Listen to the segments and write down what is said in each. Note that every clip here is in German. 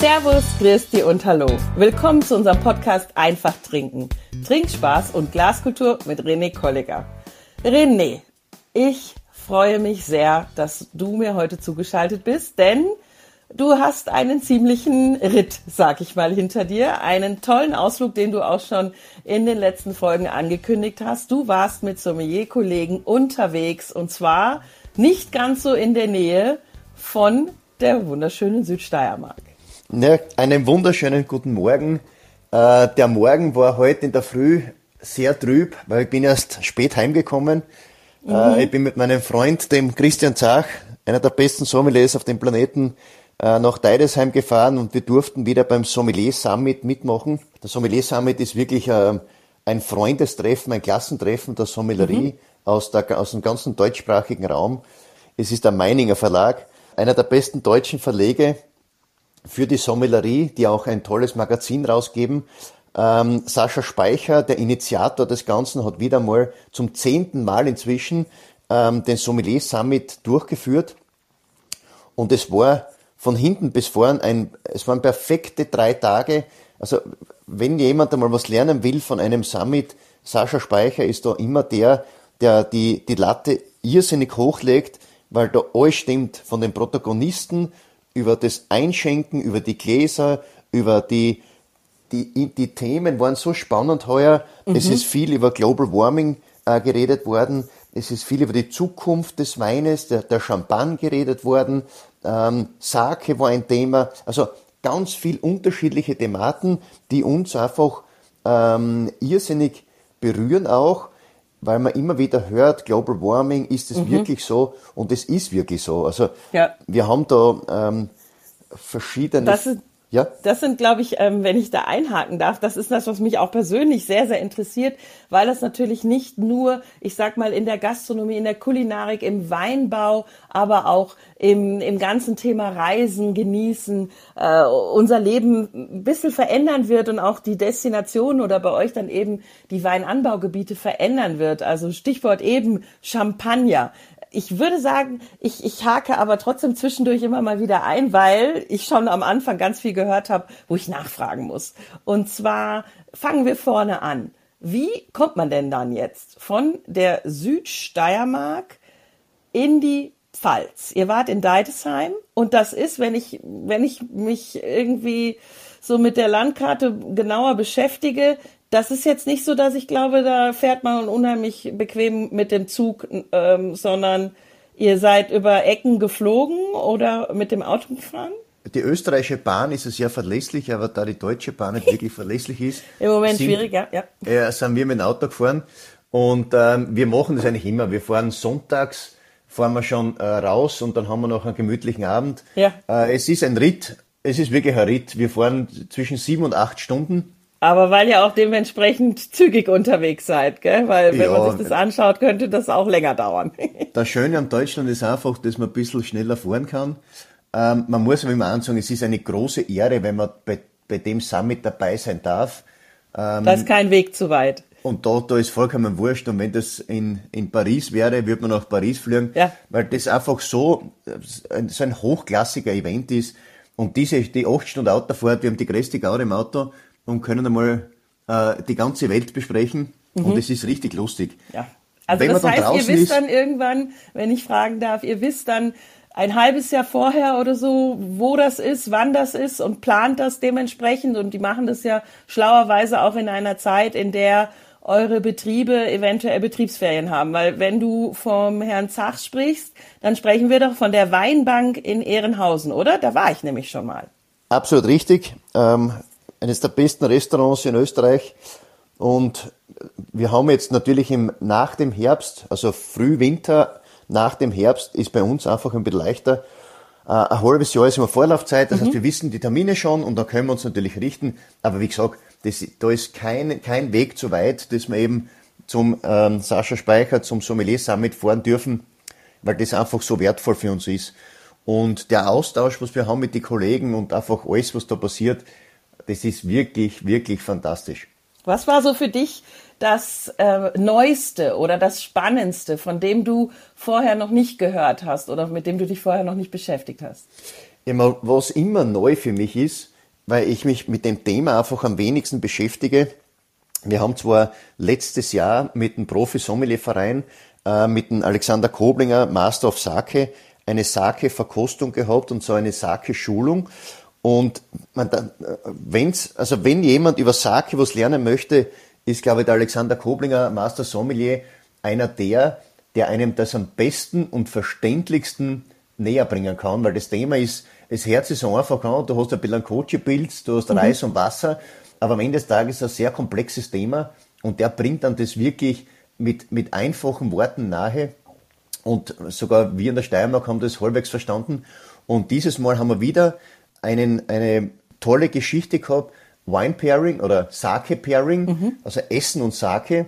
Servus, Christi und Hallo. Willkommen zu unserem Podcast Einfach Trinken. Trinkspaß und Glaskultur mit René Kolliger. René, ich freue mich sehr, dass du mir heute zugeschaltet bist, denn du hast einen ziemlichen Ritt, sag ich mal, hinter dir. Einen tollen Ausflug, den du auch schon in den letzten Folgen angekündigt hast. Du warst mit Sommelier-Kollegen unterwegs und zwar nicht ganz so in der Nähe von der wunderschönen Südsteiermark. Ja, einen wunderschönen guten Morgen. Äh, der Morgen war heute in der Früh sehr trüb, weil ich bin erst spät heimgekommen. Äh, mhm. Äh, ich bin mit meinem Freund, dem Christian Zach, einer der besten Sommeliers auf dem Planeten, äh, nach Deidesheim gefahren und wir durften wieder beim Sommelier Summit mitmachen. Der Sommelier Summit ist wirklich äh, ein Freundestreffen, ein Klassentreffen der Sommellerie mhm. aus, der, aus dem ganzen deutschsprachigen Raum. Es ist der Meininger Verlag, einer der besten deutschen Verlege für die Sommelerie, die auch ein tolles Magazin rausgeben. Ähm, Sascha Speicher, der Initiator des Ganzen, hat wieder mal zum zehnten Mal inzwischen ähm, den Sommelier Summit durchgeführt. Und es war von hinten bis vorn ein, es waren perfekte drei Tage. Also, wenn jemand einmal was lernen will von einem Summit, Sascha Speicher ist da immer der, der die, die Latte irrsinnig hochlegt, weil da alles stimmt, von den Protagonisten über das Einschenken, über die Gläser, über die, die, die Themen waren so spannend heuer. Mhm. Es ist viel über Global Warming äh, geredet worden. Es ist viel über die Zukunft des Weines, der, der Champagne geredet worden. Ähm, Sake war ein Thema. Also ganz viel unterschiedliche Thematen, die uns einfach ähm, irrsinnig berühren auch weil man immer wieder hört, Global Warming, ist es mhm. wirklich so? Und es ist wirklich so. Also ja. wir haben da ähm, verschiedene. Das ist, ja? Das sind, glaube ich, ähm, wenn ich da einhaken darf, das ist das, was mich auch persönlich sehr, sehr interessiert, weil das natürlich nicht nur, ich sag mal, in der Gastronomie, in der Kulinarik, im Weinbau, aber auch im, im ganzen Thema Reisen, Genießen, äh, unser Leben ein bisschen verändern wird und auch die Destination oder bei euch dann eben die Weinanbaugebiete verändern wird. Also Stichwort eben Champagner ich würde sagen, ich, ich hake aber trotzdem zwischendurch immer mal wieder ein, weil ich schon am Anfang ganz viel gehört habe, wo ich nachfragen muss. Und zwar fangen wir vorne an. Wie kommt man denn dann jetzt von der Südsteiermark in die Pfalz? Ihr wart in Deidesheim und das ist, wenn ich, wenn ich mich irgendwie so mit der Landkarte genauer beschäftige, das ist jetzt nicht so, dass ich glaube, da fährt man unheimlich bequem mit dem Zug, ähm, sondern ihr seid über Ecken geflogen oder mit dem Auto gefahren? Die österreichische Bahn ist sehr verlässlich, aber da die deutsche Bahn nicht wirklich verlässlich ist, im Moment sind, schwierig, ja, ja. Äh, sind wir mit dem Auto gefahren und ähm, wir machen das eigentlich immer. Wir fahren sonntags, fahren wir schon äh, raus und dann haben wir noch einen gemütlichen Abend. Ja. Äh, es ist ein Ritt, es ist wirklich ein Ritt. Wir fahren zwischen sieben und acht Stunden aber weil ihr auch dementsprechend zügig unterwegs seid, gell? Weil wenn ja, man sich das anschaut, könnte das auch länger dauern. das Schöne an Deutschland ist einfach, dass man ein bisschen schneller fahren kann. Ähm, man muss aber immer ansagen, es ist eine große Ehre, wenn man bei, bei dem Summit dabei sein darf. Ähm, da ist kein Weg zu weit. Und da, da ist vollkommen wurscht. Und wenn das in, in Paris wäre, würde man nach Paris fliegen, ja. weil das einfach so, so ein hochklassiger Event ist. Und diese, die 8 Stunden Autofahrt, wir haben die größte Gaudi im Auto, und können einmal äh, die ganze Welt besprechen. Mhm. Und es ist richtig lustig. Ja. Also wenn das heißt, ihr wisst ist, dann irgendwann, wenn ich fragen darf, ihr wisst dann ein halbes Jahr vorher oder so, wo das ist, wann das ist und plant das dementsprechend. Und die machen das ja schlauerweise auch in einer Zeit, in der eure Betriebe eventuell Betriebsferien haben. Weil wenn du vom Herrn Zach sprichst, dann sprechen wir doch von der Weinbank in Ehrenhausen, oder? Da war ich nämlich schon mal. Absolut richtig. Ähm, eines der besten Restaurants in Österreich. Und wir haben jetzt natürlich im, nach dem Herbst, also Frühwinter, nach dem Herbst ist bei uns einfach ein bisschen leichter. Äh, ein halbes Jahr ist immer Vorlaufzeit, das mhm. heißt, wir wissen die Termine schon und da können wir uns natürlich richten. Aber wie gesagt, das, da ist kein, kein Weg zu weit, dass wir eben zum ähm, Sascha Speicher, zum Sommelier Summit fahren dürfen, weil das einfach so wertvoll für uns ist. Und der Austausch, was wir haben mit den Kollegen und einfach alles, was da passiert, das ist wirklich, wirklich fantastisch. Was war so für dich das äh, Neueste oder das Spannendste, von dem du vorher noch nicht gehört hast oder mit dem du dich vorher noch nicht beschäftigt hast? Immer, was immer neu für mich ist, weil ich mich mit dem Thema einfach am wenigsten beschäftige. Wir haben zwar letztes Jahr mit dem Profi-Sommelier-Verein, äh, mit dem Alexander Koblinger, Master of Sake, eine Sake-Verkostung gehabt und so eine Sake-Schulung. Und wenn's, also wenn jemand über Sake was lernen möchte, ist, glaube ich, der Alexander Koblinger, Master Sommelier, einer der, der einem das am besten und verständlichsten näher bringen kann, weil das Thema ist, das Herz ist so einfach, du hast ein bisschen Coaching-Pilz, du hast mhm. Reis und Wasser, aber am Ende des Tages ist es ein sehr komplexes Thema und der bringt dann das wirklich mit, mit einfachen Worten nahe und sogar wir in der Steiermark haben das halbwegs verstanden und dieses Mal haben wir wieder einen, eine tolle Geschichte gehabt, Wine Pairing oder Sake Pairing, mhm. also Essen und Sake.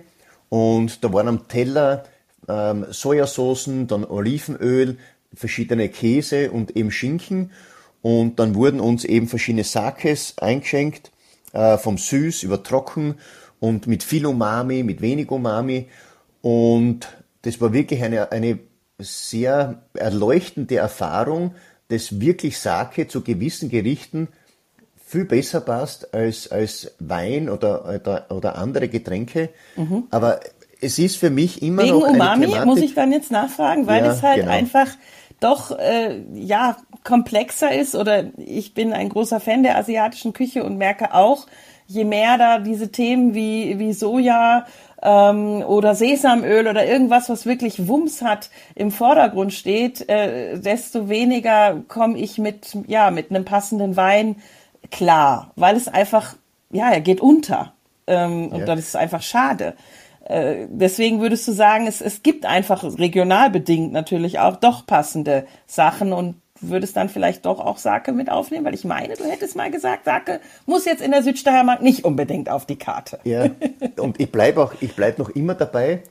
Und da waren am Teller ähm, Sojasoßen, dann Olivenöl, verschiedene Käse und eben Schinken. Und dann wurden uns eben verschiedene Sakes eingeschenkt, äh, vom Süß über Trocken und mit viel Umami, mit wenig Umami. Und das war wirklich eine, eine sehr erleuchtende Erfahrung, dass wirklich Sake zu gewissen Gerichten viel besser passt als, als Wein oder, oder, oder andere Getränke. Mhm. Aber es ist für mich immer Wegen noch eine Umami Thematik, muss ich dann jetzt nachfragen, weil ja, es halt genau. einfach doch äh, ja komplexer ist oder ich bin ein großer Fan der asiatischen Küche und merke auch, je mehr da diese Themen wie wie Soja ähm, oder Sesamöl oder irgendwas, was wirklich Wumms hat, im Vordergrund steht, äh, desto weniger komme ich mit, ja, mit einem passenden Wein klar, weil es einfach, ja, er geht unter. Ähm, ja. Und das ist einfach schade. Äh, deswegen würdest du sagen, es, es gibt einfach regional bedingt natürlich auch doch passende Sachen und würdest dann vielleicht doch auch Sake mit aufnehmen? Weil ich meine, du hättest mal gesagt, Sake muss jetzt in der Südsteiermark nicht unbedingt auf die Karte. Ja, und ich bleibe auch, ich bleibe noch immer dabei,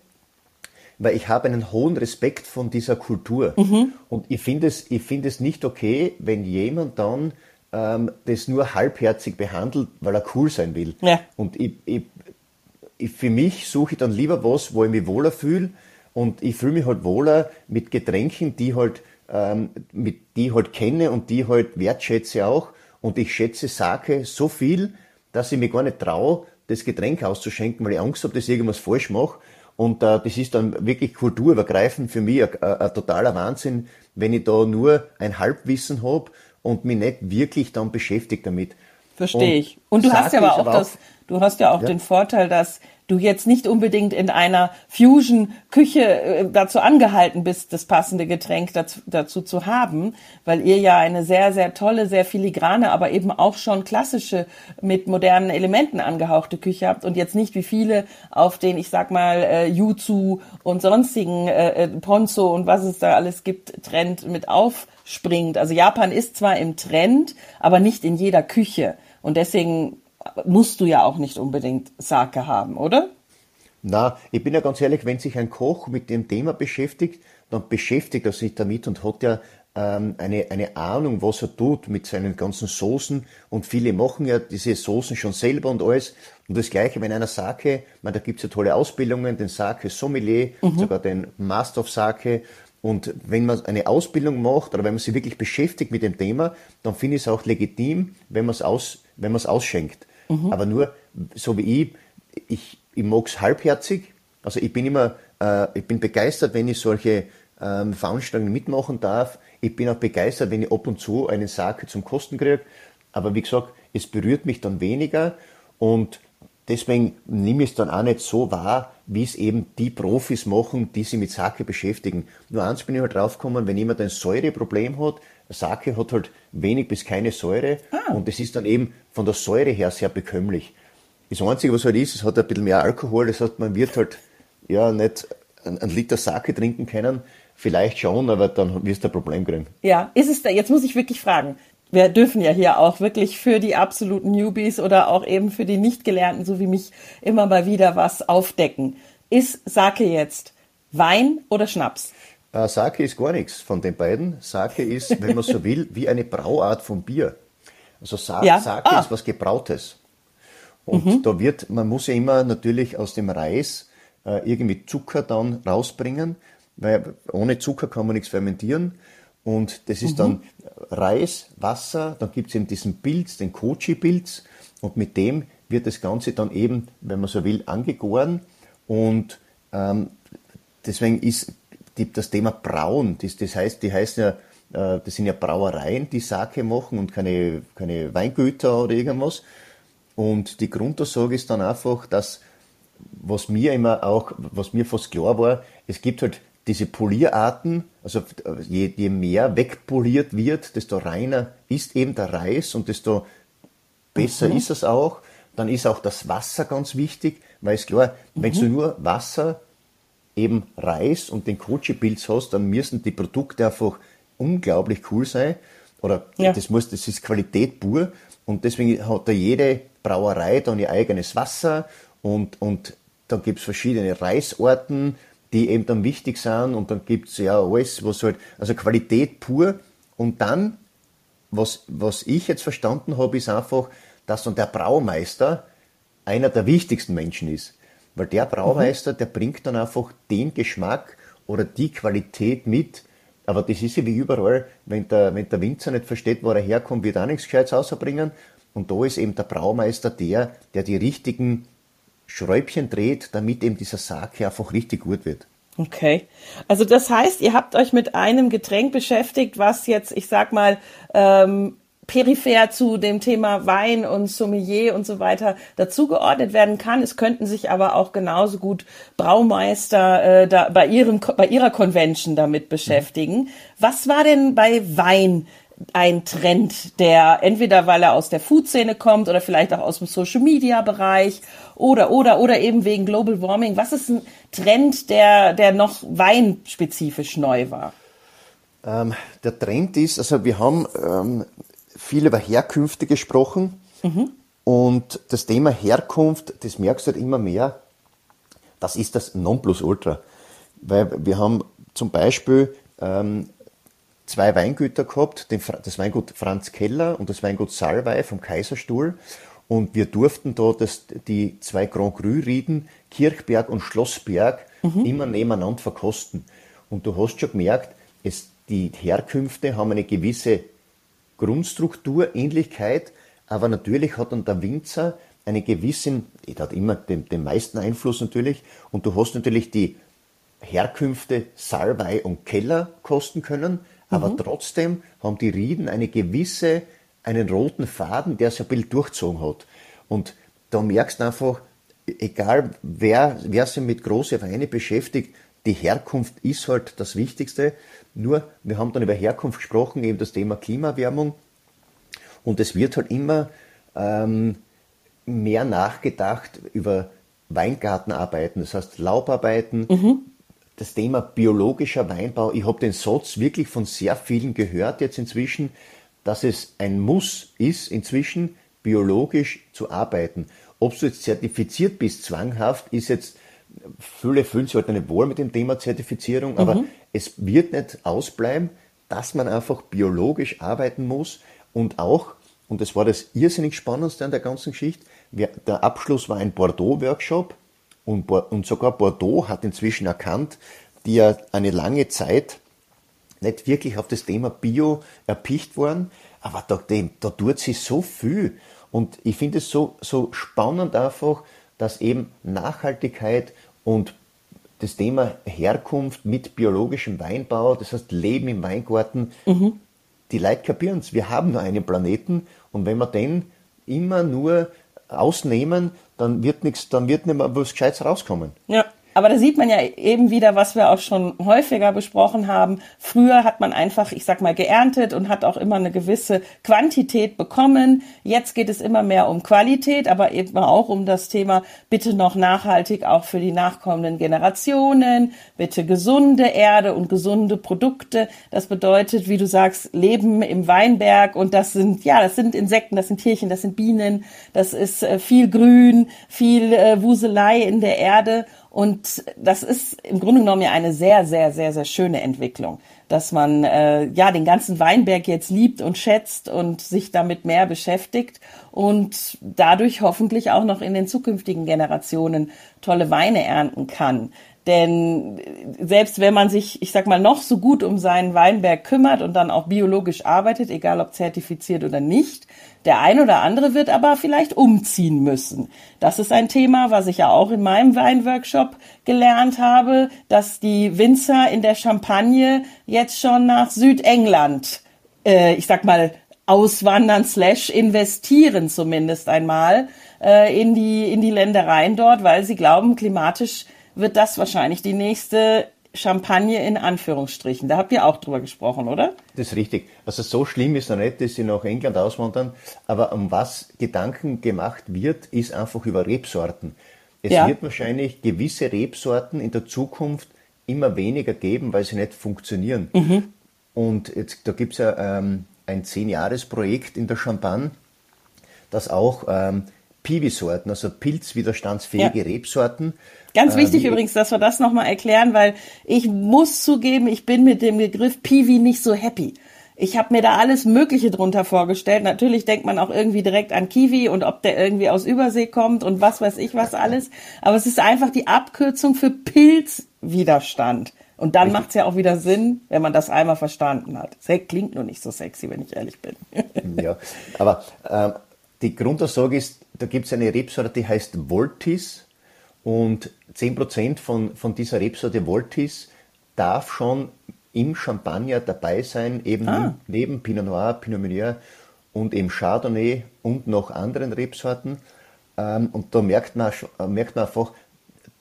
weil ich habe einen hohen Respekt von dieser Kultur. Mhm. Und ich finde es, ich finde es nicht okay, wenn jemand dann ähm, das nur halbherzig behandelt, weil er cool sein will. Ja. Und ich, ich, ich, für mich suche ich dann lieber was, wo ich mich wohler fühle. Und ich fühle mich halt wohler mit Getränken, die halt ähm, mit, die halt kenne und die halt wertschätze auch. Und ich schätze Sake so viel, dass ich mir gar nicht traue, das Getränk auszuschenken, weil ich Angst habe, dass ich irgendwas falsch mache. Und äh, das ist dann wirklich kulturübergreifend für mich ein, ein, ein totaler Wahnsinn, wenn ich da nur ein Halbwissen habe und mich nicht wirklich dann beschäftigt damit. Verstehe ich. Und du hast ja aber auch das, du hast ja auch ja. den Vorteil, dass du jetzt nicht unbedingt in einer Fusion-Küche äh, dazu angehalten bist, das passende Getränk dazu, dazu, zu haben, weil ihr ja eine sehr, sehr tolle, sehr filigrane, aber eben auch schon klassische, mit modernen Elementen angehauchte Küche habt und jetzt nicht wie viele auf den, ich sag mal, äh, Jutsu und sonstigen äh, äh Ponzo und was es da alles gibt, Trend mit aufspringt. Also Japan ist zwar im Trend, aber nicht in jeder Küche. Und deswegen musst du ja auch nicht unbedingt Sake haben, oder? Na, ich bin ja ganz ehrlich, wenn sich ein Koch mit dem Thema beschäftigt, dann beschäftigt er sich damit und hat ja ähm, eine, eine Ahnung, was er tut mit seinen ganzen Soßen. Und viele machen ja diese Soßen schon selber und alles. Und das Gleiche, wenn einer Sake, man, da gibt's ja tolle Ausbildungen, den Sake Sommelier, mhm. sogar den Master of Sake. Und wenn man eine Ausbildung macht oder wenn man sich wirklich beschäftigt mit dem Thema, dann finde ich es auch legitim, wenn man es aus, wenn man es ausschenkt. Mhm. Aber nur, so wie ich, ich, ich mag es halbherzig. Also ich bin immer, äh, ich bin begeistert, wenn ich solche ähm, Veranstaltungen mitmachen darf. Ich bin auch begeistert, wenn ich ab und zu einen Sake zum Kosten kriege. Aber wie gesagt, es berührt mich dann weniger und deswegen nehme ich es dann auch nicht so wahr, wie es eben die Profis machen, die sich mit Sake beschäftigen. Nur eins bin ich halt draufgekommen, wenn jemand ein Säureproblem hat, Sake hat halt wenig bis keine Säure ah. und es ist dann eben von der Säure her sehr bekömmlich. Das Einzige, was halt ist, es hat ein bisschen mehr Alkohol, das heißt, man wird halt ja nicht einen Liter Sake trinken können, vielleicht schon, aber dann wirst du ein Problem kriegen. Ja, ist es da, jetzt muss ich wirklich fragen, wir dürfen ja hier auch wirklich für die absoluten Newbies oder auch eben für die Nicht-Gelernten, so wie mich, immer mal wieder was aufdecken. Ist Sake jetzt Wein oder Schnaps? Äh, Sake ist gar nichts von den beiden. Sake ist, wenn man so will, wie eine Brauart von Bier. Also Sa ja. Sake ah. ist was Gebrautes. Und mhm. da wird, man muss ja immer natürlich aus dem Reis äh, irgendwie Zucker dann rausbringen, weil ohne Zucker kann man nichts fermentieren. Und das ist mhm. dann Reis, Wasser, dann gibt es eben diesen Pilz, den Kochi-Pilz. Und mit dem wird das Ganze dann eben, wenn man so will, angegoren. Und ähm, deswegen ist die, das Thema Brauen, das, das heißt, die heißen ja, äh, das sind ja Brauereien, die Sake machen und keine, keine Weingüter oder irgendwas. Und die Grundaussage ist dann einfach, dass, was mir immer auch, was mir fast klar war, es gibt halt diese Polierarten, also je, je mehr wegpoliert wird, desto reiner ist eben der Reis und desto besser mhm. ist es auch. Dann ist auch das Wasser ganz wichtig, weil es klar, mhm. wenn du nur Wasser, eben Reis und den Kochi-Pilz hast, dann müssen die Produkte einfach unglaublich cool sein. Oder ja. das muss, das ist Qualität pur. Und deswegen hat da jede Brauerei dann ihr eigenes Wasser und, und da gibt es verschiedene Reisorten, die eben dann wichtig sind und dann gibt es ja alles, was halt, also Qualität pur und dann, was, was ich jetzt verstanden habe, ist einfach, dass dann der Braumeister einer der wichtigsten Menschen ist. Weil der Braumeister, mhm. der bringt dann einfach den Geschmack oder die Qualität mit. Aber das ist ja wie überall, wenn der, wenn der Winzer nicht versteht, wo er herkommt, wird er auch nichts Gescheites rausbringen. Und da ist eben der Braumeister der, der die richtigen Schräubchen dreht, damit eben dieser Sake einfach richtig gut wird. Okay. Also das heißt, ihr habt euch mit einem Getränk beschäftigt, was jetzt, ich sag mal, ähm, peripher zu dem Thema Wein und Sommelier und so weiter dazugeordnet werden kann. Es könnten sich aber auch genauso gut Braumeister äh, da bei ihrem bei ihrer Convention damit beschäftigen. Was war denn bei Wein ein Trend, der entweder weil er aus der Food-Szene kommt oder vielleicht auch aus dem Social-Media-Bereich oder oder oder eben wegen Global Warming. Was ist ein Trend, der der noch weinspezifisch neu war? Ähm, der Trend ist, also wir haben ähm, viel über Herkünfte gesprochen mhm. und das Thema Herkunft, das merkst du halt immer mehr, das ist das Nonplusultra. Weil wir haben zum Beispiel ähm, zwei Weingüter gehabt, das Weingut Franz Keller und das Weingut Salwey vom Kaiserstuhl. Und wir durften da das, die zwei Grand Cru-Rieden, Kirchberg und Schlossberg, mhm. immer nebeneinander verkosten. Und du hast schon gemerkt, es, die Herkünfte haben eine gewisse Grundstruktur, Ähnlichkeit, aber natürlich hat dann der Winzer einen gewissen, der hat immer den, den meisten Einfluss natürlich, und du hast natürlich die Herkünfte Salbei und Keller kosten können, aber mhm. trotzdem haben die Rieden eine gewisse, einen roten Faden, der sich ein bisschen durchzogen hat. Und da merkst du einfach, egal wer, wer sich mit großen Weine beschäftigt, die Herkunft ist halt das Wichtigste. Nur, wir haben dann über Herkunft gesprochen, eben das Thema Klimaerwärmung. Und es wird halt immer ähm, mehr nachgedacht über Weingartenarbeiten, das heißt Laubarbeiten, mhm. Das Thema biologischer Weinbau. Ich habe den Satz wirklich von sehr vielen gehört jetzt inzwischen, dass es ein Muss ist, inzwischen biologisch zu arbeiten. Ob du jetzt zertifiziert bist, zwanghaft, ist jetzt viele fühlen sich halt nicht wohl mit dem Thema Zertifizierung, aber mhm. es wird nicht ausbleiben, dass man einfach biologisch arbeiten muss und auch, und das war das irrsinnig Spannendste an der ganzen Geschichte, der Abschluss war ein Bordeaux-Workshop und, und sogar Bordeaux hat inzwischen erkannt, die ja eine lange Zeit nicht wirklich auf das Thema Bio erpicht waren, aber da, da tut sich so viel. Und ich finde es so, so spannend einfach, dass eben Nachhaltigkeit und das Thema Herkunft mit biologischem Weinbau, das heißt Leben im Weingarten, mhm. die Leute kapieren es. Wir haben nur einen Planeten und wenn wir den immer nur ausnehmen, dann wird nichts, dann wird nicht mehr was Gescheites rauskommen. Ja. Aber da sieht man ja eben wieder, was wir auch schon häufiger besprochen haben. Früher hat man einfach, ich sag mal, geerntet und hat auch immer eine gewisse Quantität bekommen. Jetzt geht es immer mehr um Qualität, aber eben auch um das Thema bitte noch nachhaltig auch für die nachkommenden Generationen, bitte gesunde Erde und gesunde Produkte. Das bedeutet, wie du sagst, Leben im Weinberg und das sind, ja, das sind Insekten, das sind Tierchen, das sind Bienen, das ist äh, viel Grün, viel äh, Wuselei in der Erde. Und das ist im Grunde genommen ja eine sehr, sehr, sehr, sehr schöne Entwicklung, dass man äh, ja den ganzen Weinberg jetzt liebt und schätzt und sich damit mehr beschäftigt und dadurch hoffentlich auch noch in den zukünftigen Generationen tolle Weine ernten kann. Denn selbst wenn man sich, ich sag mal, noch so gut um seinen Weinberg kümmert und dann auch biologisch arbeitet, egal ob zertifiziert oder nicht, der ein oder andere wird aber vielleicht umziehen müssen. Das ist ein Thema, was ich ja auch in meinem Weinworkshop gelernt habe, dass die Winzer in der Champagne jetzt schon nach Südengland, äh, ich sag mal, auswandern slash investieren zumindest einmal äh, in die in die Ländereien dort, weil sie glauben, klimatisch wird das wahrscheinlich die nächste Champagne in Anführungsstrichen. Da habt ihr auch drüber gesprochen, oder? Das ist richtig. Also so schlimm ist es nicht, dass sie nach England auswandern. Aber um was Gedanken gemacht wird, ist einfach über Rebsorten. Es ja. wird wahrscheinlich gewisse Rebsorten in der Zukunft immer weniger geben, weil sie nicht funktionieren. Mhm. Und jetzt, da gibt es ja ähm, ein Zehn-Jahres-Projekt in der Champagne, das auch ähm, Piwi-Sorten, also pilzwiderstandsfähige ja. Rebsorten. Ganz wichtig ähm, übrigens, dass wir das nochmal erklären, weil ich muss zugeben, ich bin mit dem Begriff Piwi nicht so happy. Ich habe mir da alles Mögliche drunter vorgestellt. Natürlich denkt man auch irgendwie direkt an Kiwi und ob der irgendwie aus Übersee kommt und was weiß ich was alles. Aber es ist einfach die Abkürzung für Pilzwiderstand. Und dann macht es ja auch wieder Sinn, wenn man das einmal verstanden hat. Das klingt nur nicht so sexy, wenn ich ehrlich bin. ja, aber ähm, die Grundaussage ist, da gibt es eine Rebsorte, die heißt Voltis und 10% von, von dieser Rebsorte Voltis darf schon im Champagner dabei sein, eben ah. neben Pinot Noir, Pinot Meunier und eben Chardonnay und noch anderen Rebsorten. Ähm, und da merkt man, merkt man einfach,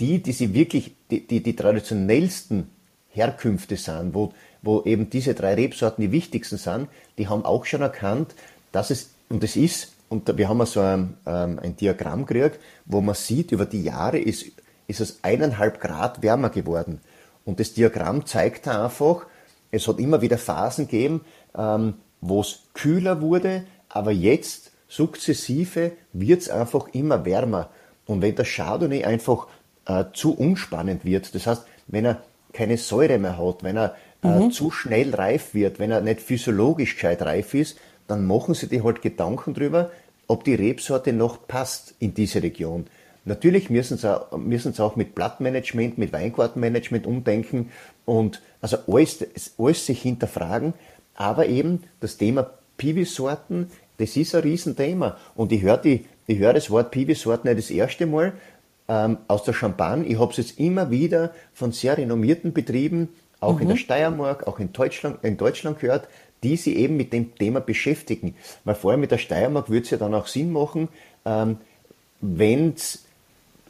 die, die sie wirklich, die, die, die traditionellsten Herkünfte sind, wo, wo eben diese drei Rebsorten die wichtigsten sind, die haben auch schon erkannt, dass es, und es ist und wir haben so ein, ähm, ein Diagramm gekriegt, wo man sieht, über die Jahre ist, ist es eineinhalb Grad wärmer geworden. Und das Diagramm zeigt einfach, es hat immer wieder Phasen gegeben, ähm, wo es kühler wurde, aber jetzt sukzessive wird es einfach immer wärmer. Und wenn der Chardonnay einfach äh, zu unspannend wird, das heißt, wenn er keine Säure mehr hat, wenn er äh, mhm. zu schnell reif wird, wenn er nicht physiologisch gescheit reif ist, dann machen sie dir halt Gedanken drüber, ob die Rebsorte noch passt in diese Region. Natürlich müssen sie, auch, müssen sie auch mit Blattmanagement, mit Weingartenmanagement umdenken und also alles, alles sich hinterfragen. Aber eben das Thema Piwi-Sorten, das ist ein Riesenthema. Und ich höre, die, ich höre das Wort Piwi-Sorten nicht das erste Mal ähm, aus der Champagne. Ich habe es jetzt immer wieder von sehr renommierten Betrieben, auch mhm. in der mhm. Steiermark, auch in Deutschland, in Deutschland gehört, die sich eben mit dem Thema beschäftigen. Weil vorher mit der Steiermark würde es ja dann auch Sinn machen, ähm, wenn es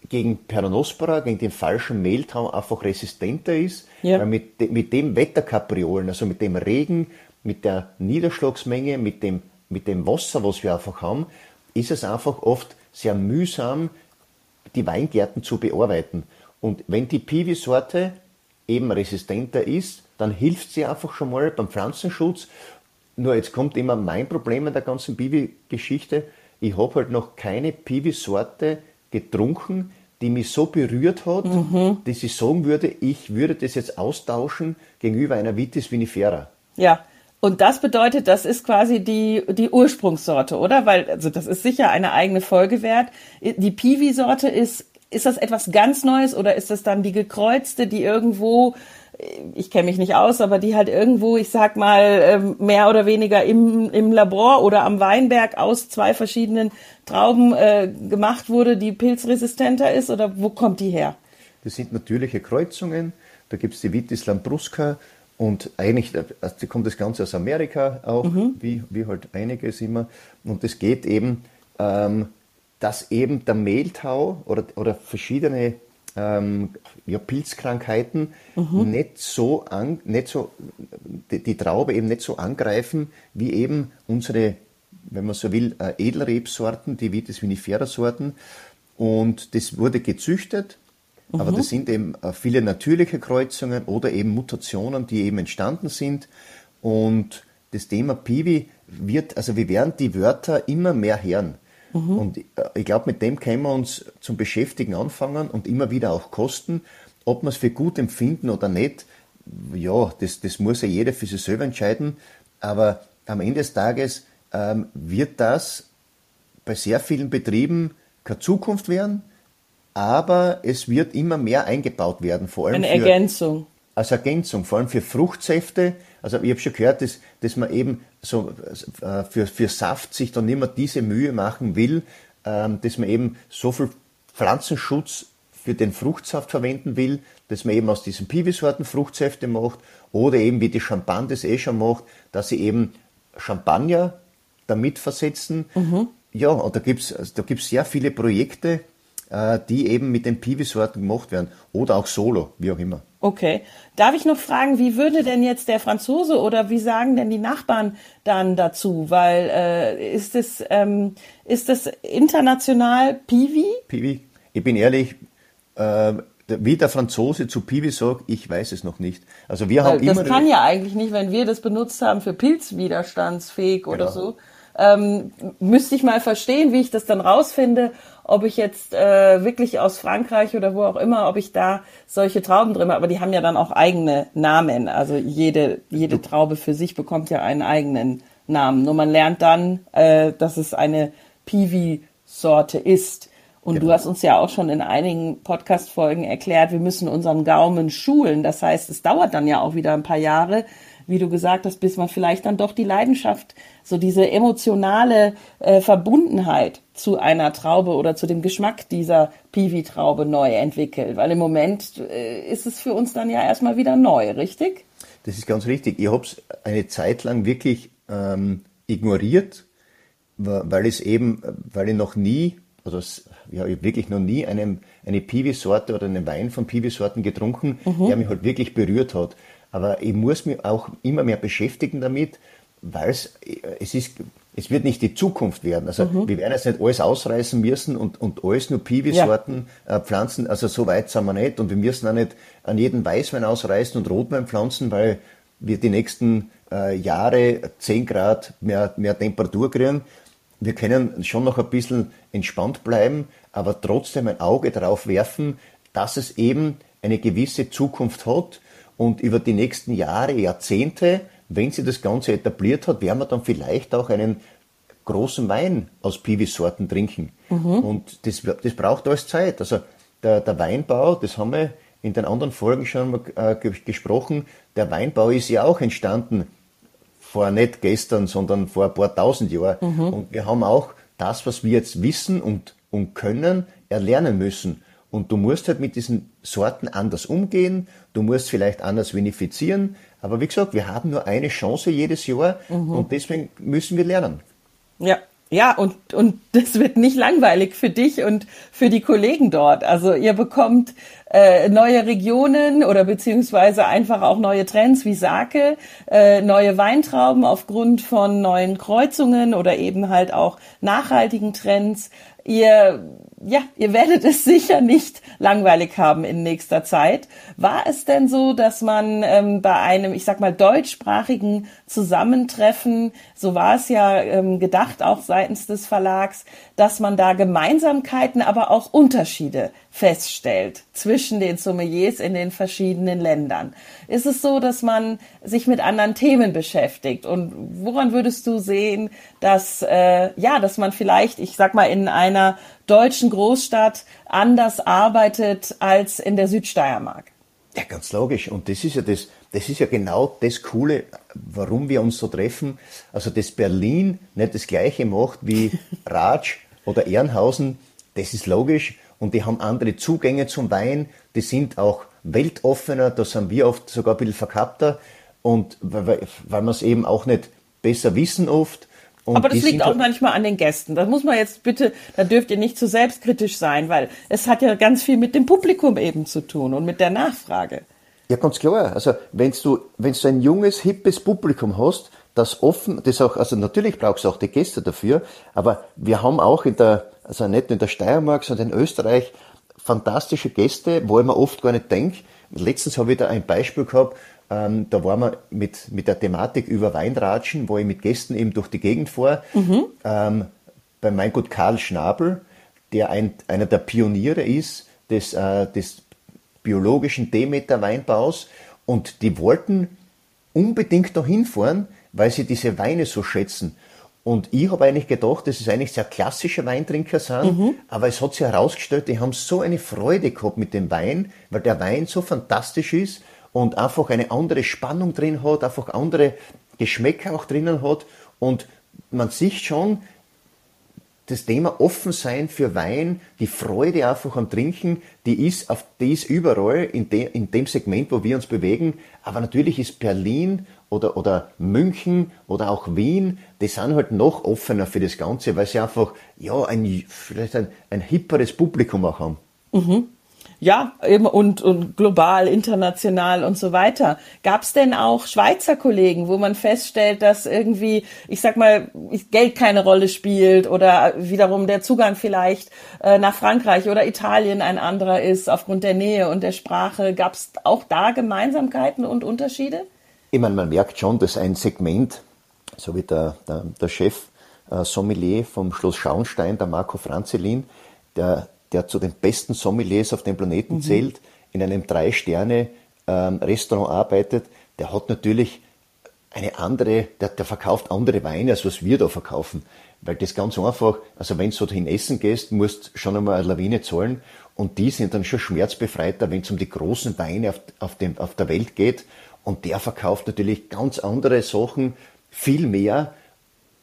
gegen Peronospora, gegen den falschen Mehltau einfach resistenter ist, ja. weil mit, mit dem Wetterkapriolen, also mit dem Regen, mit der Niederschlagsmenge, mit dem, mit dem Wasser, was wir einfach haben, ist es einfach oft sehr mühsam, die Weingärten zu bearbeiten. Und wenn die Piwi-Sorte eben resistenter ist, dann hilft sie einfach schon mal beim Pflanzenschutz. Nur jetzt kommt immer mein Problem in der ganzen Piwi-Geschichte. Ich habe halt noch keine Piwi-Sorte getrunken, die mich so berührt hat, mhm. dass ich sagen würde, ich würde das jetzt austauschen gegenüber einer Vitis vinifera. Ja, und das bedeutet, das ist quasi die, die Ursprungssorte, oder? Weil, also das ist sicher eine eigene Folge wert. Die Piwi-Sorte ist, ist das etwas ganz Neues oder ist das dann die gekreuzte, die irgendwo ich kenne mich nicht aus, aber die halt irgendwo, ich sag mal, ähm, mehr oder weniger im, im Labor oder am Weinberg aus zwei verschiedenen Trauben äh, gemacht wurde, die pilzresistenter ist? Oder wo kommt die her? Das sind natürliche Kreuzungen. Da gibt es die Vitis lambrusca und eigentlich also kommt das Ganze aus Amerika auch, mhm. wie, wie halt einiges immer. Und es geht eben, ähm, dass eben der Mehltau oder, oder verschiedene ähm, ja, Pilzkrankheiten mhm. nicht so an, nicht so, die, die, Traube eben nicht so angreifen, wie eben unsere, wenn man so will, äh, Edelrebsorten, die Vitis vinifera Sorten. Und das wurde gezüchtet, mhm. aber das sind eben äh, viele natürliche Kreuzungen oder eben Mutationen, die eben entstanden sind. Und das Thema Piwi wird, also wir werden die Wörter immer mehr hören. Mhm. Und äh, ich glaube, mit dem können wir uns zum Beschäftigen anfangen und immer wieder auch kosten. Ob wir es für gut empfinden oder nicht, ja, das, das muss ja jeder für sich selber entscheiden. Aber am Ende des Tages ähm, wird das bei sehr vielen Betrieben keine Zukunft werden. aber es wird immer mehr eingebaut werden, vor allem Eine für, Ergänzung. als Ergänzung, vor allem für Fruchtsäfte. Also ich habe schon gehört, dass, dass man eben so äh, für, für Saft sich dann immer diese Mühe machen will, ähm, dass man eben so viel Pflanzenschutz für den Fruchtsaft verwenden will, dass man eben aus diesen Piwi-Sorten Fruchtsäfte macht oder eben wie die Champagne das eh schon macht, dass sie eben Champagner damit versetzen. Ja, und da gibt's da gibt's sehr viele Projekte, die eben mit den Piwi-Sorten gemacht werden oder auch solo, wie auch immer. Okay. Darf ich noch fragen, wie würde denn jetzt der Franzose oder wie sagen denn die Nachbarn dann dazu? Weil äh, ist es ähm, ist es international Piwi? Piwi, ich bin ehrlich, äh, wie der Franzose zu Piwi sagt, ich weiß es noch nicht. Also wir haben das immer kann ja eigentlich nicht, wenn wir das benutzt haben für pilzwiderstandsfähig oder Genau. so. Ähm, müsste ich mal verstehen, wie ich das dann rausfinde, ob ich jetzt äh, wirklich aus Frankreich oder wo auch immer, ob ich da solche Trauben drin habe. Aber die haben ja dann auch eigene Namen. Also jede, jede Traube für sich bekommt ja einen eigenen Namen. Nur man lernt dann, äh, dass es eine Piwi-Sorte ist. Und du Genau. hast uns ja auch schon in einigen Podcast-Folgen erklärt, wir müssen unseren Gaumen schulen. Das heißt, es dauert dann ja auch wieder ein paar Jahre, wie du gesagt hast, bis man vielleicht dann doch die Leidenschaft, so diese emotionale äh, Verbundenheit zu einer Traube oder zu dem Geschmack dieser Piwi-Traube neu entwickelt. Weil im Moment äh, ist es für uns dann ja erstmal wieder neu, richtig? Das ist ganz richtig. Ich habe es eine Zeit lang wirklich ähm, ignoriert, weil es eben, weil ich noch nie, also ja, ich hab wirklich noch nie einen, eine Piwi-Sorte oder einen Wein von Piwi-Sorten getrunken, der mich halt wirklich berührt hat. Aber ich muss mich auch immer mehr beschäftigen damit, weil es, es ist, es wird nicht die Zukunft werden. Also wir werden jetzt nicht alles ausreißen müssen und, und alles nur Piwi-Sorten äh, pflanzen. Also so weit sind wir nicht. Und wir müssen auch nicht an jeden Weißwein ausreißen und Rotwein pflanzen, weil wir die nächsten äh, Jahre 10 Grad mehr, mehr Temperatur kriegen. Wir können schon noch ein bisschen entspannt bleiben, aber trotzdem ein Auge darauf werfen, dass es eben eine gewisse Zukunft hat und über die nächsten Jahre, Jahrzehnte, wenn sich das Ganze etabliert hat, werden wir dann vielleicht auch einen großen Wein aus Piwi-Sorten trinken. Und das, das braucht alles Zeit. Also der, der Weinbau, das haben wir in den anderen Folgen schon mal äh, ge- gesprochen, der Weinbau ist ja auch entstanden vor nicht gestern, sondern vor ein paar tausend Jahren. Und wir haben auch das, was wir jetzt wissen und, und können, erlernen müssen. Und du musst halt mit diesen Sorten anders umgehen, du musst vielleicht anders vinifizieren, aber wie gesagt, wir haben nur eine Chance jedes Jahr und deswegen müssen wir lernen. Ja. Ja, und, und das wird nicht langweilig für dich und für die Kollegen dort. Also ihr bekommt äh, neue Regionen oder beziehungsweise einfach auch neue Trends wie Sake, äh, neue Weintrauben aufgrund von neuen Kreuzungen oder eben halt auch nachhaltigen Trends. Ihr, ja, ihr werdet es sicher nicht langweilig haben in nächster Zeit. War es denn so, dass man ähm, bei einem, ich sag mal, deutschsprachigen Zusammentreffen, so war es ja ähm, gedacht, auch seitens des Verlags, dass man da Gemeinsamkeiten, aber auch Unterschiede feststellt zwischen den Sommeliers in den verschiedenen Ländern? Ist es so, dass man sich mit anderen Themen beschäftigt? Und woran würdest du sehen, dass, äh, ja, dass man vielleicht, ich sag mal, in einer deutschen Großstadt anders arbeitet als in der Südsteiermark? Ja, ganz logisch. Und das ist ja das, das ist ja genau das Coole, warum wir uns so treffen. Also, dass Berlin nicht das Gleiche macht wie Ratsch oder Ehrenhausen, das ist logisch. Und die haben andere Zugänge zum Wein. Die sind auch weltoffener. Da sind wir oft sogar ein bisschen verkappter. Und weil, weil- weil wir es eben auch nicht besser wissen oft. Und Aber das liegt auch manchmal an den Gästen. Das muss man jetzt bitte, da dürft ihr nicht zu selbstkritisch sein, weil es hat ja ganz viel mit dem Publikum eben zu tun und mit der Nachfrage. Ja, ganz klar. Also, wenn du, wenn du ein junges, hippes Publikum hast, das offen, das auch, also natürlich brauchst du auch die Gäste dafür, aber wir haben auch in der, also nicht nur in der Steiermark, sondern in Österreich fantastische Gäste, wo ich mir oft gar nicht denke. Letztens habe ich da ein Beispiel gehabt, ähm, da waren wir mit, mit der Thematik über Weinratschen, wo ich mit Gästen eben durch die Gegend fahre, ähm, bei mein Gott Karl Schnabel, der ein, einer der Pioniere ist des, äh, des biologischen Demeter-Weinbaus. Und die wollten unbedingt da hinfahren, weil sie diese Weine so schätzen. Und ich habe eigentlich gedacht, dass es eigentlich sehr klassische Weintrinker sind, mhm. aber es hat sich herausgestellt, die haben so eine Freude gehabt mit dem Wein, weil der Wein so fantastisch ist und einfach eine andere Spannung drin hat, einfach andere Geschmäcker auch drinnen hat und man sieht schon, das Thema offen sein für Wein, die Freude einfach am Trinken, die ist, auf, die ist überall in, de, in dem Segment, wo wir uns bewegen. Aber natürlich ist Berlin oder, oder München oder auch Wien, die sind halt noch offener für das Ganze, weil sie einfach, ja, ein, vielleicht ein, ein hipperes Publikum auch haben. Mhm. Ja, eben und, und global, international und so weiter. Gab es denn auch Schweizer Kollegen, wo man feststellt, dass irgendwie, ich sag mal, Geld keine Rolle spielt oder wiederum der Zugang vielleicht äh, nach Frankreich oder Italien ein anderer ist aufgrund der Nähe und der Sprache? Gab es auch da Gemeinsamkeiten und Unterschiede? Ich meine, man merkt schon, dass ein Segment, so wie der, der, der Chef äh, Sommelier vom Schloss Schauenstein, der Marco Franzelin, der der zu den besten Sommeliers auf dem Planeten mhm. zählt, in einem Drei-Sterne-Restaurant ähm, arbeitet, der hat natürlich eine andere, der, der verkauft andere Weine, als was wir da verkaufen. Weil das ganz einfach, also wenn du so hin essen gehst, musst schon einmal eine Lawine zahlen und die sind dann schon schmerzbefreiter, wenn es um die großen Weine auf, auf, dem, auf der Welt geht. Und der verkauft natürlich ganz andere Sachen, viel mehr.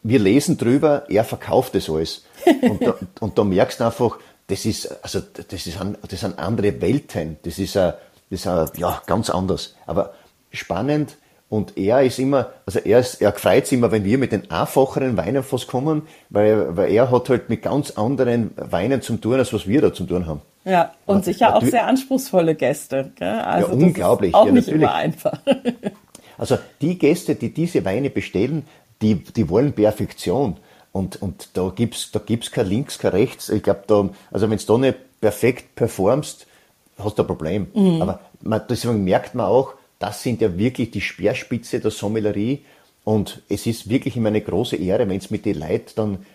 Wir lesen drüber, er verkauft es alles. Und da, und da merkst du einfach, das ist, also, das ist, ein, das sind andere Welten. Das ist, ein, das ist ein, ja, ganz anders. Aber spannend. Und er ist immer, also er, ist, er freut sich immer, wenn wir mit den einfacheren Weinen fast kommen, weil, weil er hat halt mit ganz anderen Weinen zum tun, als was wir da zum tun haben. Ja, und sicher auch sehr anspruchsvolle Gäste. Gell? Also ja, unglaublich. auch ja, nicht natürlich. immer einfach. also die Gäste, die diese Weine bestellen, die, die wollen Perfektion. Und, und da gibt's da gibt's kein Links, kein Rechts. Ich glaube, da, also wenn du da nicht perfekt performst, hast du ein Problem. Mhm. Aber man, deswegen merkt man auch, das sind ja wirklich die Speerspitze der Sommelerie. Und es ist wirklich immer eine große Ehre, wenn du mit den Leuten dann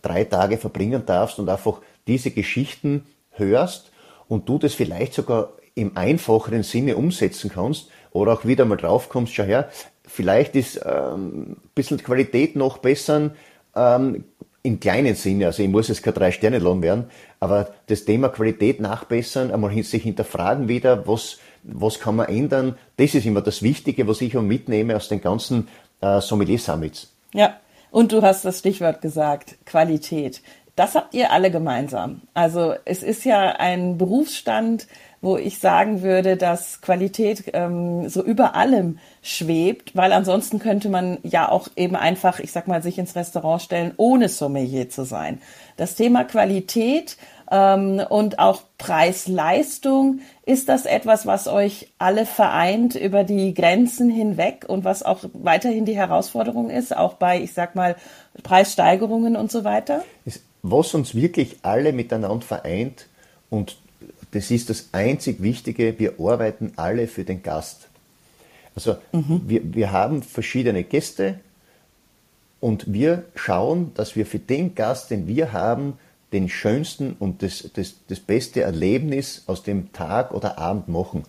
drei Tage verbringen darfst und einfach diese Geschichten hörst und du das vielleicht sogar im einfacheren Sinne umsetzen kannst oder auch wieder mal drauf kommst, schau her, vielleicht ist ähm, ein bisschen Qualität noch besser, ähm, im kleinen Sinne, also ich muss jetzt kein Drei-Sterne-Lohn werden, aber das Thema Qualität nachbessern, einmal sich hinterfragen wieder, was, was kann man ändern, das ist immer das Wichtige, was ich auch mitnehme aus den ganzen äh, Sommelier-Summits. Ja, und du hast das Stichwort gesagt, Qualität. Das habt ihr alle gemeinsam. Also es ist ja ein Berufsstand, wo ich sagen würde, dass Qualität ähm, so über allem schwebt, weil ansonsten könnte man ja auch eben einfach, ich sag mal, sich ins Restaurant stellen, ohne Sommelier zu sein. Das Thema Qualität ähm, und auch Preis-Leistung, ist das etwas, was euch alle vereint über die Grenzen hinweg und was auch weiterhin die Herausforderung ist, auch bei, ich sag mal, Preissteigerungen und so weiter? Was uns wirklich alle miteinander vereint und das ist das einzig Wichtige, wir arbeiten alle für den Gast. Also mhm. wir, wir haben verschiedene Gäste und wir schauen, dass wir für den Gast, den wir haben, den schönsten und das, das, das beste Erlebnis aus dem Tag oder Abend machen.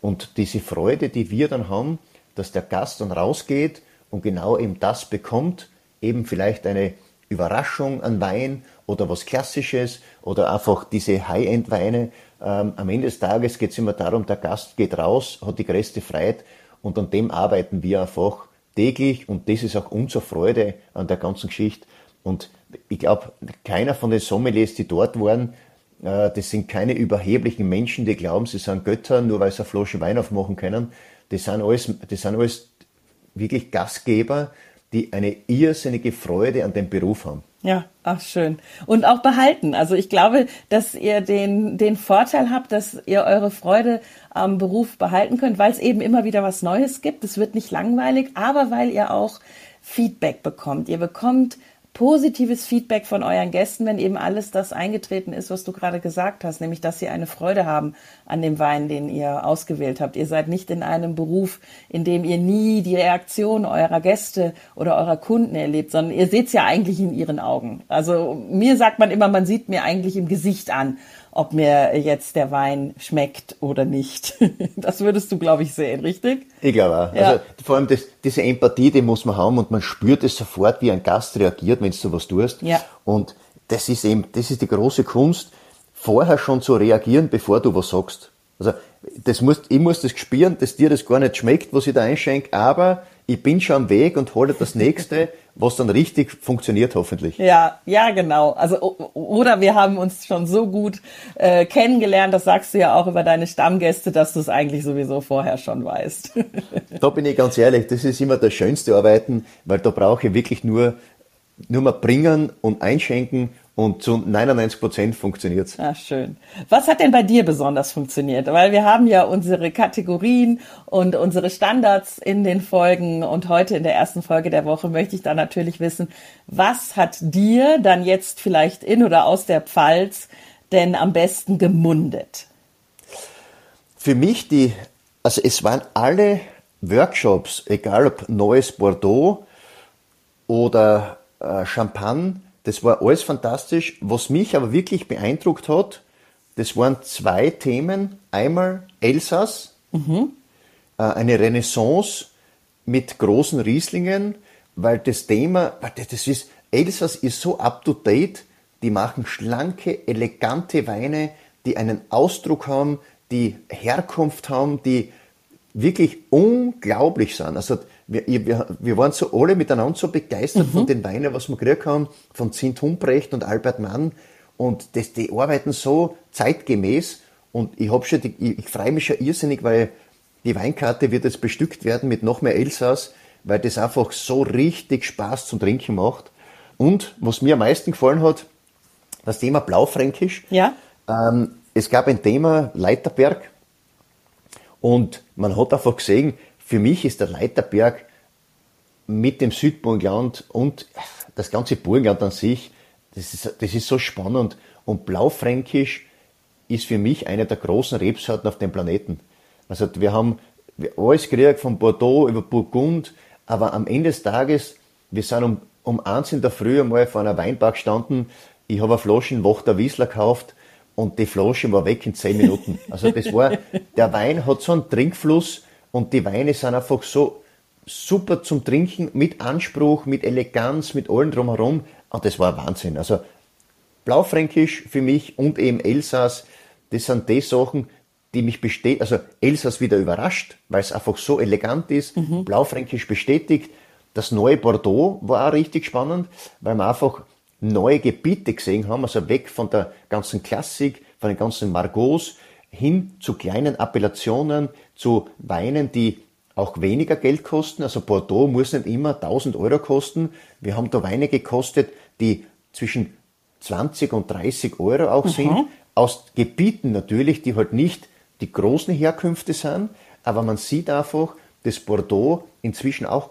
Und diese Freude, die wir dann haben, dass der Gast dann rausgeht und genau eben das bekommt, eben vielleicht eine Überraschung an Wein oder was Klassisches oder einfach diese High-End-Weine, ähm, am Ende des Tages geht es immer darum, der Gast geht raus, hat die größte Freiheit und an dem arbeiten wir einfach täglich und das ist auch unsere Freude an der ganzen Geschichte. Und ich glaube, keiner von den Sommeliers, die dort waren, äh, das sind keine überheblichen Menschen, die glauben, sie sind Götter, nur weil sie eine Flasche Wein aufmachen können. Das sind alles, das sind alles wirklich Gastgeber, die eine irrsinnige Freude an dem Beruf haben. Ja, ach schön. Und auch behalten. Also ich glaube, dass ihr den, den Vorteil habt, dass ihr eure Freude am Beruf behalten könnt, weil es eben immer wieder was Neues gibt. Es wird nicht langweilig, aber weil ihr auch Feedback bekommt. Ihr bekommt positives Feedback von euren Gästen, wenn eben alles das eingetreten ist, was du gerade gesagt hast, nämlich dass sie eine Freude haben an dem Wein, den ihr ausgewählt habt. Ihr seid nicht in einem Beruf, in dem ihr nie die Reaktion eurer Gäste oder eurer Kunden erlebt, sondern ihr seht es ja eigentlich in ihren Augen. Also mir sagt man immer, man sieht mir eigentlich im Gesicht an, ob mir jetzt der Wein schmeckt oder nicht. Das würdest du, glaube ich, sehen, richtig? Ich glaube auch. Ja. Also vor allem das, diese Empathie, die muss man haben und man spürt es sofort, wie ein Gast reagiert, wenn du sowas tust. Ja. Und das ist eben, das ist die große Kunst, vorher schon zu reagieren, bevor du was sagst. Also das muss, ich muss das spüren, dass dir das gar nicht schmeckt, was ich da einschenke, aber ich bin schon am Weg und hole das nächste, was dann richtig funktioniert, hoffentlich. Ja, ja, genau. Also oder wir haben uns schon so gut äh, kennengelernt, das sagst du ja auch über deine Stammgäste, dass du es eigentlich sowieso vorher schon weißt. da bin ich ganz ehrlich, das ist immer das schönste Arbeiten, weil da brauche ich wirklich nur nur mal bringen und einschenken und zu 99 Prozent funktioniert's. Ah, schön. Was hat denn bei dir besonders funktioniert? Weil wir haben ja unsere Kategorien und unsere Standards in den Folgen und heute in der ersten Folge der Woche möchte ich da natürlich wissen, was hat dir dann jetzt vielleicht in oder aus der Pfalz denn am besten gemundet? Für mich die, also es waren alle Workshops, egal ob neues Bordeaux oder äh, Champagne, das war alles fantastisch. Was mich aber wirklich beeindruckt hat, das waren zwei Themen. Einmal Elsass, mhm. eine Renaissance mit großen Rieslingen, weil das Thema, das ist, Elsass ist so up to date, die machen schlanke, elegante Weine, die einen Ausdruck haben, die Herkunft haben, die wirklich unglaublich sind. Also wir, wir, wir waren so alle miteinander so begeistert mhm. von den Weinen, was wir gekriegt haben, von Zint Humprecht und Albert Mann. Und das, die arbeiten so zeitgemäß. Und ich, hab schon die, ich, ich freue mich schon irrsinnig, weil die Weinkarte wird jetzt bestückt werden mit noch mehr Elsass, weil das einfach so richtig Spaß zum Trinken macht. Und was mir am meisten gefallen hat, das Thema Blaufränkisch. Ja. Ähm, es gab ein Thema Leiterberg und man hat einfach gesehen, für mich ist der Leiterberg mit dem Südburgenland und das ganze Burgenland an sich, das ist, das ist so spannend. Und Blaufränkisch ist für mich eine der großen Rebsorten auf dem Planeten. Also wir haben alles gekriegt von Bordeaux über Burgund, aber am Ende des Tages, wir sind um, um eins in der Früh einmal vor einer Weinbar gestanden, ich habe eine Flasche Wachter Wiesler gekauft und die Flasche war weg in zehn Minuten. Also das war, der Wein hat so einen Trinkfluss, und die Weine sind einfach so super zum Trinken, mit Anspruch, mit Eleganz, mit allem drumherum. Und das war Wahnsinn. Also Blaufränkisch für mich und eben Elsass, das sind die Sachen, die mich bestätigen. Also Elsass wieder überrascht, weil es einfach so elegant ist. Mhm. Blaufränkisch bestätigt. Das neue Bordeaux war auch richtig spannend, weil wir einfach neue Gebiete gesehen haben, also weg von der ganzen Klassik, von den ganzen Margots, hin zu kleinen Appellationen, zu Weinen, die auch weniger Geld kosten. Also Bordeaux muss nicht immer 1000 Euro kosten. Wir haben da Weine gekostet, die zwischen 20 und 30 Euro auch mhm. sind. Aus Gebieten natürlich, die halt nicht die großen Herkünfte sind. Aber man sieht einfach, dass Bordeaux inzwischen auch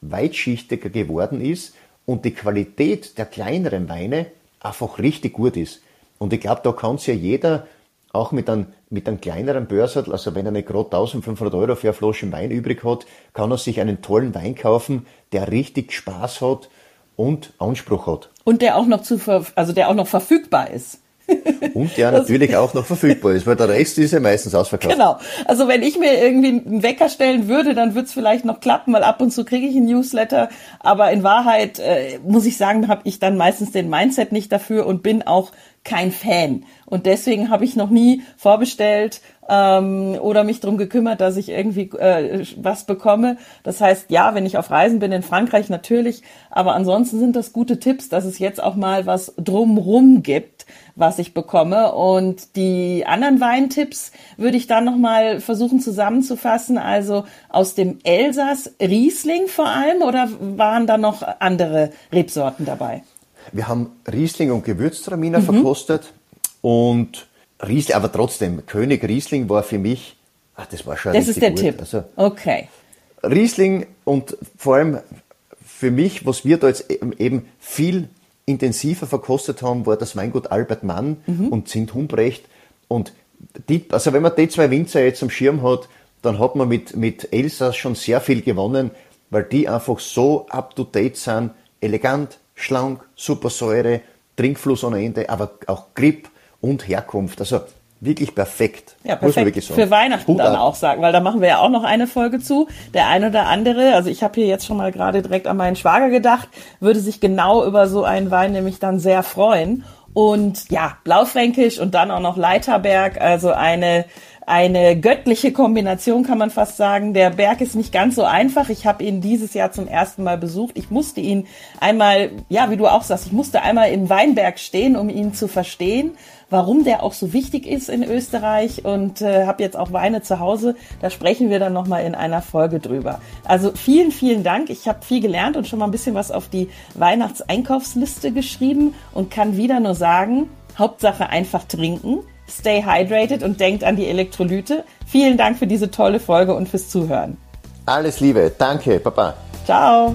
weitschichtiger geworden ist und die Qualität der kleineren Weine einfach richtig gut ist. Und ich glaube, da kann es ja jeder auch mit einem, mit einem kleineren Börsel, also wenn er nicht gerade 1500 Euro für eine Flasche Wein übrig hat, kann er sich einen tollen Wein kaufen, der richtig Spaß hat und Anspruch hat. Und der auch noch zu, also der auch noch verfügbar ist. Und der natürlich auch noch verfügbar ist, weil der Rest ist ja meistens ausverkauft. Genau. Also wenn ich mir irgendwie einen Wecker stellen würde, dann würde es vielleicht noch klappen, weil ab und zu kriege ich einen Newsletter. Aber in Wahrheit äh, muss ich sagen, habe ich dann meistens den Mindset nicht dafür und bin auch kein Fan. Und deswegen habe ich noch nie vorbestellt ähm, oder mich drum gekümmert, dass ich irgendwie äh, was bekomme. Das heißt, ja, wenn ich auf Reisen bin in Frankreich natürlich, aber ansonsten sind das gute Tipps, dass es jetzt auch mal was drumrum gibt, was ich bekomme. Und die anderen Weintipps würde ich dann nochmal versuchen zusammenzufassen. Also aus dem Elsass Riesling vor allem oder waren da noch andere Rebsorten dabei? Wir haben Riesling und Gewürztraminer mhm. verkostet und Riesling, aber trotzdem, König Riesling war für mich, ach, das war schon Das ist der gut. Tipp. Also, okay. Riesling und vor allem für mich, was wir da jetzt eben viel intensiver verkostet haben, war das Weingut Albert Mann mhm. und Zint Humbrecht. Und die, also wenn man die zwei Winzer jetzt am Schirm hat, dann hat man mit, mit Elsass schon sehr viel gewonnen, weil die einfach so up to date sind, elegant, schlank, super Säure, Trinkfluss ohne Ende, aber auch Grip und Herkunft. Also wirklich perfekt. Ja, perfekt. Für Weihnachten Hut dann auch sagen, weil da machen wir ja auch noch eine Folge zu. Der eine oder andere, also ich habe hier jetzt schon mal gerade direkt an meinen Schwager gedacht, würde sich genau über so einen Wein nämlich dann sehr freuen. Und ja, Blaufränkisch und dann auch noch Leiterberg, also eine eine göttliche Kombination, kann man fast sagen. Der Berg ist nicht ganz so einfach. Ich habe ihn dieses Jahr zum ersten Mal besucht. Ich musste ihn einmal, ja, wie du auch sagst, ich musste einmal im Weinberg stehen, um ihn zu verstehen, warum der auch so wichtig ist in Österreich und äh, habe jetzt auch Weine zu Hause. Da sprechen wir dann nochmal in einer Folge drüber. Also vielen, vielen Dank. Ich habe viel gelernt und schon mal ein bisschen was auf die Weihnachtseinkaufsliste geschrieben und kann wieder nur sagen, Hauptsache einfach trinken stay hydrated und denkt an die Elektrolyte. Vielen Dank für diese tolle Folge und fürs Zuhören. Alles Liebe. Danke, Papa. Ciao.